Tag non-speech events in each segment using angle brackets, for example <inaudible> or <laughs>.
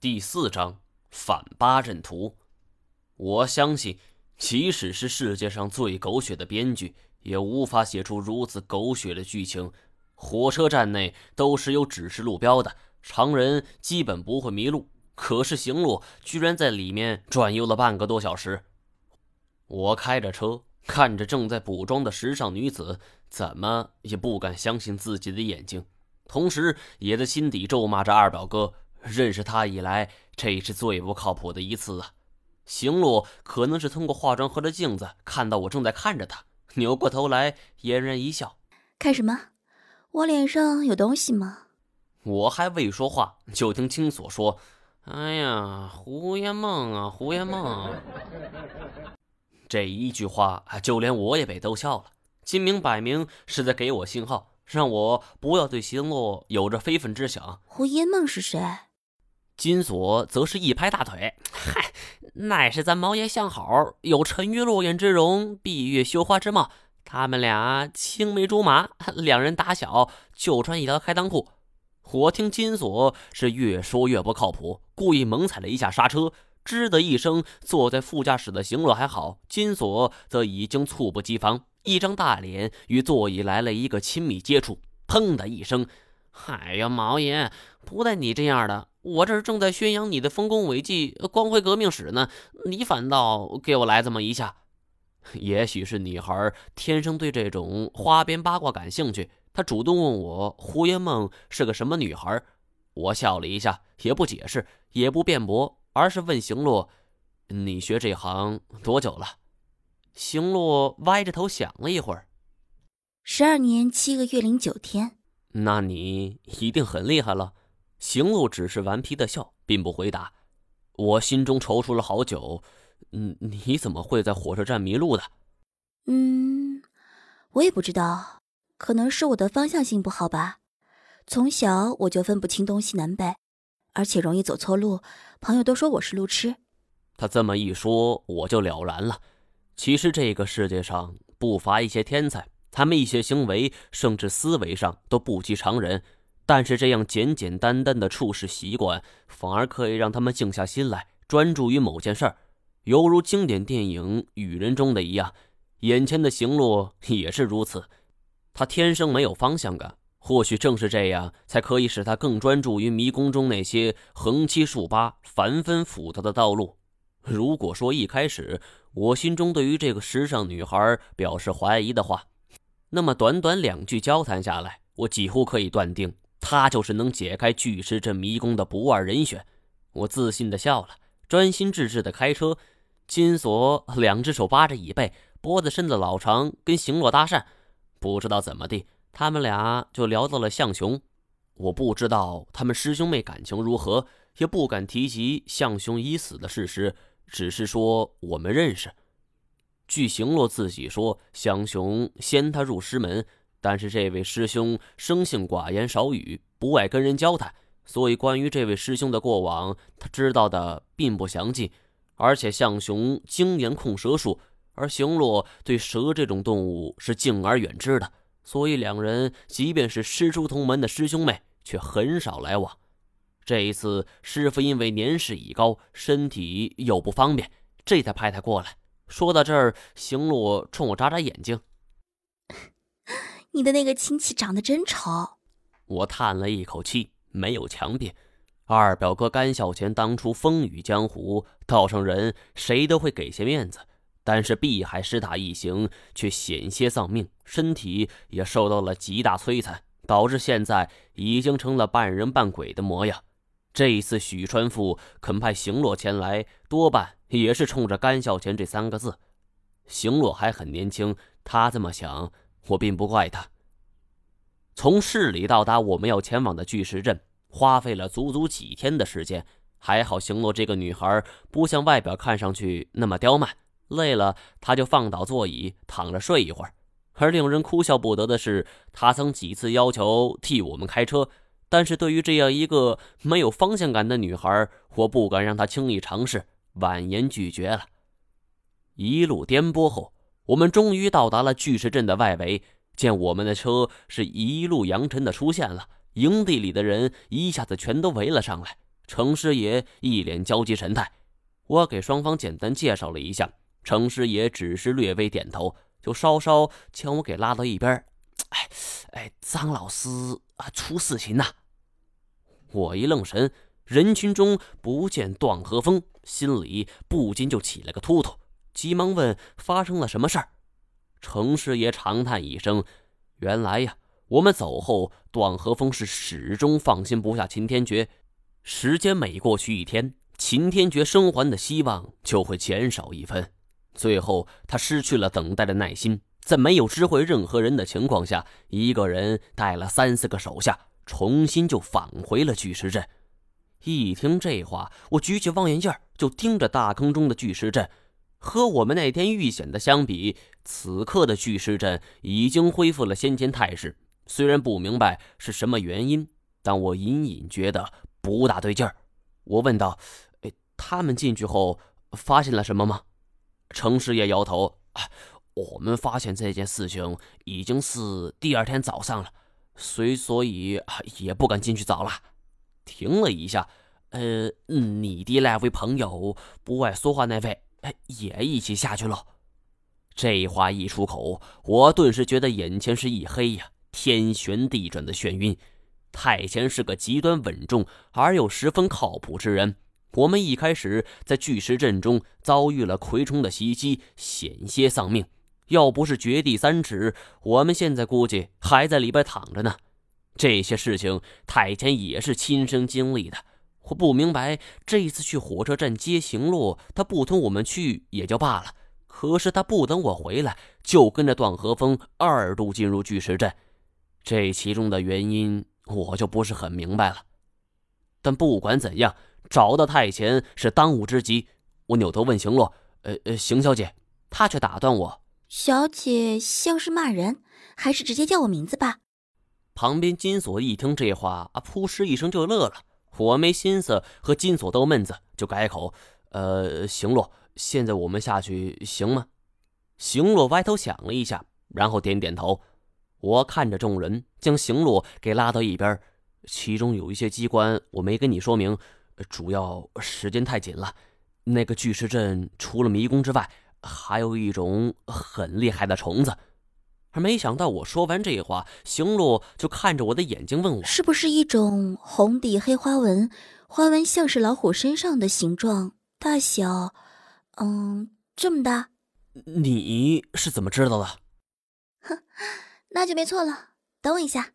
第四章反八阵图。我相信，即使是世界上最狗血的编剧，也无法写出如此狗血的剧情。火车站内都是有指示路标的，常人基本不会迷路。可是行路居然在里面转悠了半个多小时。我开着车，看着正在补妆的时尚女子，怎么也不敢相信自己的眼睛，同时也在心底咒骂着二表哥。认识他以来，这是最不靠谱的一次啊！行路可能是通过化妆盒的镜子看到我正在看着他，扭过头来嫣然一笑：“看什么？我脸上有东西吗？”我还未说话，就听青锁说：“哎呀，胡言梦啊，胡言梦！”这一句话，就连我也被逗笑了。金明摆明是在给我信号，让我不要对行路有着非分之想。胡言梦是谁？金锁则是一拍大腿：“嗨，乃是咱毛爷相好，有沉鱼落雁之容，闭月羞花之貌。他们俩青梅竹马，两人打小就穿一条开裆裤。”我听金锁是越说越不靠谱，故意猛踩了一下刹车，吱的一声，坐在副驾驶的行路还好，金锁则已经猝不及防，一张大脸与座椅来了一个亲密接触，砰的一声。哎呀，毛爷，不带你这样的！我这正在宣扬你的丰功伟绩、光辉革命史呢，你反倒给我来这么一下。<laughs> 也许是女孩天生对这种花边八卦感兴趣，她主动问我胡烟梦是个什么女孩。我笑了一下，也不解释，也不辩驳，而是问行洛：“你学这行多久了？”行洛歪着头想了一会儿：“十二年七个月零九天。”那你一定很厉害了。行路只是顽皮的笑，并不回答。我心中踌躇了好久。嗯，你怎么会在火车站迷路的？嗯，我也不知道，可能是我的方向性不好吧。从小我就分不清东西南北，而且容易走错路。朋友都说我是路痴。他这么一说，我就了然了。其实这个世界上不乏一些天才。他们一些行为甚至思维上都不及常人，但是这样简简单单的处事习惯，反而可以让他们静下心来，专注于某件事儿，犹如经典电影《雨人》中的一样。眼前的行路也是如此，他天生没有方向感，或许正是这样，才可以使他更专注于迷宫中那些横七竖八、繁纷复杂的道路。如果说一开始我心中对于这个时尚女孩表示怀疑的话，那么短短两句交谈下来，我几乎可以断定，他就是能解开巨石阵迷宫的不二人选。我自信的笑了，专心致志的开车。金锁两只手扒着椅背，脖子伸得老长，跟行洛搭讪。不知道怎么地，他们俩就聊到了向雄。我不知道他们师兄妹感情如何，也不敢提及向雄已死的事实，只是说我们认识。据行洛自己说，向雄先他入师门，但是这位师兄生性寡言少语，不爱跟人交谈，所以关于这位师兄的过往，他知道的并不详尽。而且向雄精研控蛇术，而行洛对蛇这种动物是敬而远之的，所以两人即便是师出同门的师兄妹，却很少来往。这一次，师傅因为年事已高，身体又不方便，这才派他过来。说到这儿，行路冲我眨眨眼睛：“你的那个亲戚长得真丑。”我叹了一口气，没有强辩。二表哥甘孝乾当初风雨江湖，道上人谁都会给些面子，但是碧海师大一行却险些丧命，身体也受到了极大摧残，导致现在已经成了半人半鬼的模样。这一次许川父肯派行洛前来，多半。也是冲着甘孝乾这三个字，行洛还很年轻，他这么想，我并不怪他。从市里到达我们要前往的巨石镇，花费了足足几天的时间。还好行洛这个女孩不像外表看上去那么刁蛮，累了她就放倒座椅躺着睡一会儿。而令人哭笑不得的是，她曾几次要求替我们开车，但是对于这样一个没有方向感的女孩，我不敢让她轻易尝试。婉言拒绝了。一路颠簸后，我们终于到达了巨石阵的外围。见我们的车是一路扬尘的出现了，营地里的人一下子全都围了上来。程师爷一脸焦急神态。我给双方简单介绍了一下，程师爷只是略微点头，就稍稍将我给拉到一边。哎，哎，张老师啊，出事情了！我一愣神，人群中不见段和风，心里不禁就起了个突突，急忙问发生了什么事儿。程师爷长叹一声：“原来呀，我们走后，段和风是始终放心不下秦天觉。时间每过去一天，秦天觉生还的希望就会减少一分。最后，他失去了等待的耐心，在没有知会任何人的情况下，一个人带了三四个手下，重新就返回了巨石阵。一听这话，我举起望远镜就盯着大坑中的巨石阵。和我们那天遇险的相比，此刻的巨石阵已经恢复了先前态势。虽然不明白是什么原因，但我隐隐觉得不大对劲儿。我问道：“哎，他们进去后发现了什么吗？”程师爷摇头：“我们发现这件事情已经是第二天早上了，所所以也不敢进去找了。”停了一下：“呃，你的那位朋友，不爱说话那位。”哎，也一起下去了。这话一出口，我顿时觉得眼前是一黑呀，天旋地转的眩晕。太前是个极端稳重而又十分靠谱之人。我们一开始在巨石阵中遭遇了葵虫的袭击，险些丧命。要不是掘地三尺，我们现在估计还在里边躺着呢。这些事情，太前也是亲身经历的。我不明白，这一次去火车站接行路，他不同我们去也就罢了，可是他不等我回来，就跟着段和风二度进入巨石阵，这其中的原因我就不是很明白了。但不管怎样，找到太前是当务之急。我扭头问行洛：“呃呃，邢小姐。”他却打断我：“小姐像是骂人，还是直接叫我名字吧？”旁边金锁一听这话，啊，扑哧一声就乐了。我没心思和金锁逗闷子，就改口：“呃，行洛，现在我们下去行吗？”行洛歪头想了一下，然后点点头。我看着众人，将行洛给拉到一边。其中有一些机关我没跟你说明，主要时间太紧了。那个巨石阵除了迷宫之外，还有一种很厉害的虫子。而没想到，我说完这话，行路就看着我的眼睛问我：“是不是一种红底黑花纹，花纹像是老虎身上的形状？大小，嗯，这么大？你是怎么知道的？” <laughs> 哼，那就没错了。等我一下。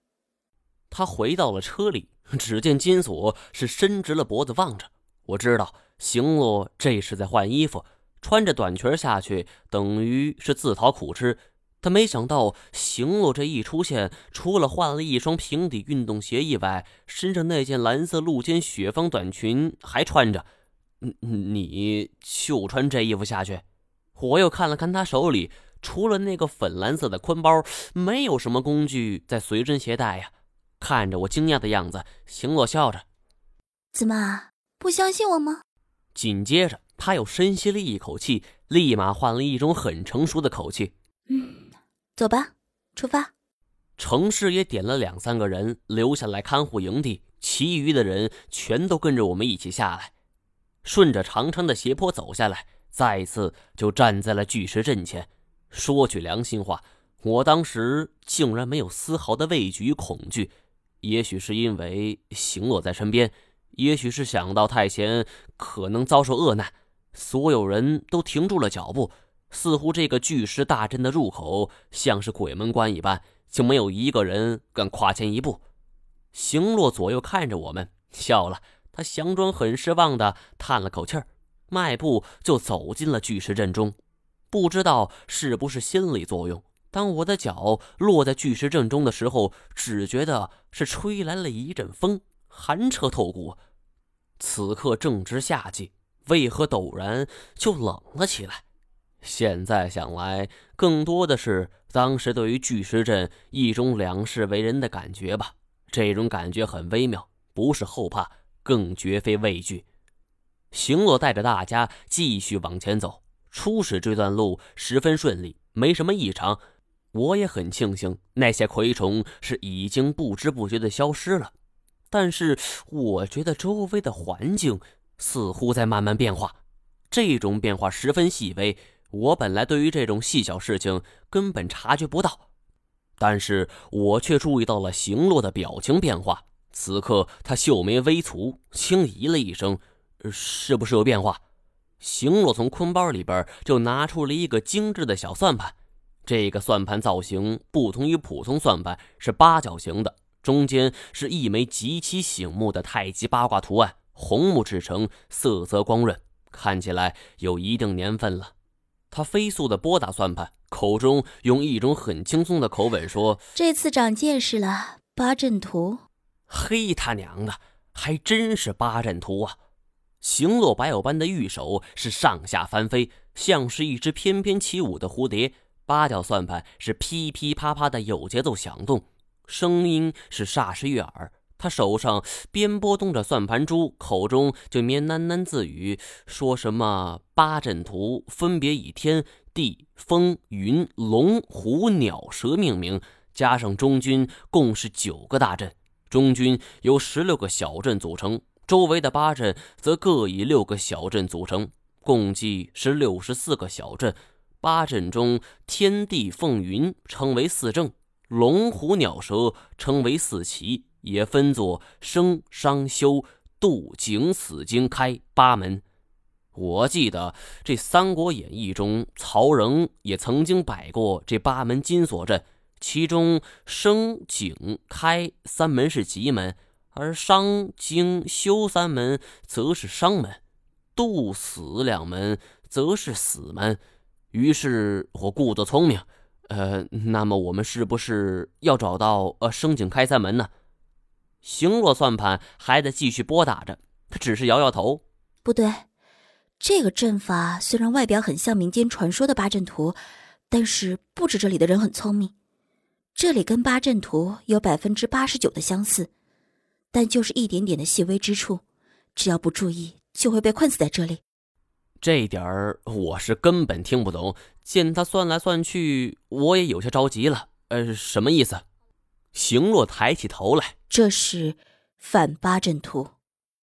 他回到了车里，只见金锁是伸直了脖子望着。我知道行路这是在换衣服，穿着短裙下去，等于是自讨苦吃。他没想到，行路这一出现，除了换了一双平底运动鞋以外，身上那件蓝色露肩雪纺短裙还穿着。你就穿这衣服下去？我又看了看他手里，除了那个粉蓝色的宽包，没有什么工具在随身携带呀。看着我惊讶的样子，行洛笑着：“怎么不相信我吗？”紧接着，他又深吸了一口气，立马换了一种很成熟的口气：“嗯。”走吧，出发。程氏也点了两三个人留下来看护营地，其余的人全都跟着我们一起下来，顺着长长的斜坡走下来，再一次就站在了巨石阵前。说句良心话，我当时竟然没有丝毫的畏惧与恐惧。也许是因为行洛在身边，也许是想到太贤可能遭受恶难，所有人都停住了脚步。似乎这个巨石大阵的入口像是鬼门关一般，就没有一个人敢跨前一步。行洛左右看着我们，笑了。他佯装很失望的叹了口气儿，迈步就走进了巨石阵中。不知道是不是心理作用，当我的脚落在巨石阵中的时候，只觉得是吹来了一阵风，寒彻透骨。此刻正值夏季，为何陡然就冷了起来？现在想来，更多的是当时对于巨石阵一种两世为人的感觉吧。这种感觉很微妙，不是后怕，更绝非畏惧。行洛带着大家继续往前走，初始这段路十分顺利，没什么异常。我也很庆幸那些蛔虫是已经不知不觉的消失了。但是我觉得周围的环境似乎在慢慢变化，这种变化十分细微。我本来对于这种细小事情根本察觉不到，但是我却注意到了行洛的表情变化。此刻他秀眉微蹙，轻咦了一声：“是不是有变化？”行洛从坤包里边就拿出了一个精致的小算盘，这个算盘造型不同于普通算盘，是八角形的，中间是一枚极其醒目的太极八卦图案，红木制成，色泽光润，看起来有一定年份了。他飞速地拨打算盘，口中用一种很轻松的口吻说：“这次长见识了，八阵图。”嘿，他娘的，还真是八阵图啊！行落白偶般的玉手是上下翻飞，像是一只翩翩起舞的蝴蝶。八角算盘是噼噼啪啪的有节奏响动，声音是煞是悦耳。他手上边拨动着算盘珠，口中就边喃喃自语，说什么八阵图分别以天地风云龙虎鸟蛇命名，加上中军，共是九个大阵。中军由十六个小阵组成，周围的八阵则各以六个小阵组成，共计是六十四个小阵。八阵中，天地风云称为四正，龙虎鸟蛇称为四奇。也分作生、伤、休、度、景、死、经、开八门。我记得这《三国演义》中，曹仁也曾经摆过这八门金锁阵，其中生、景、开三门是吉门，而伤、经、休三门则是伤门，度、死两门则是死门。于是我故作聪明，呃，那么我们是不是要找到呃生、景、开三门呢？行若算盘还在继续拨打着，他只是摇摇头。不对，这个阵法虽然外表很像民间传说的八阵图，但是不止这里的人很聪明，这里跟八阵图有百分之八十九的相似，但就是一点点的细微之处，只要不注意就会被困死在这里。这点儿我是根本听不懂。见他算来算去，我也有些着急了。呃，什么意思？行洛抬起头来，这是反八阵图。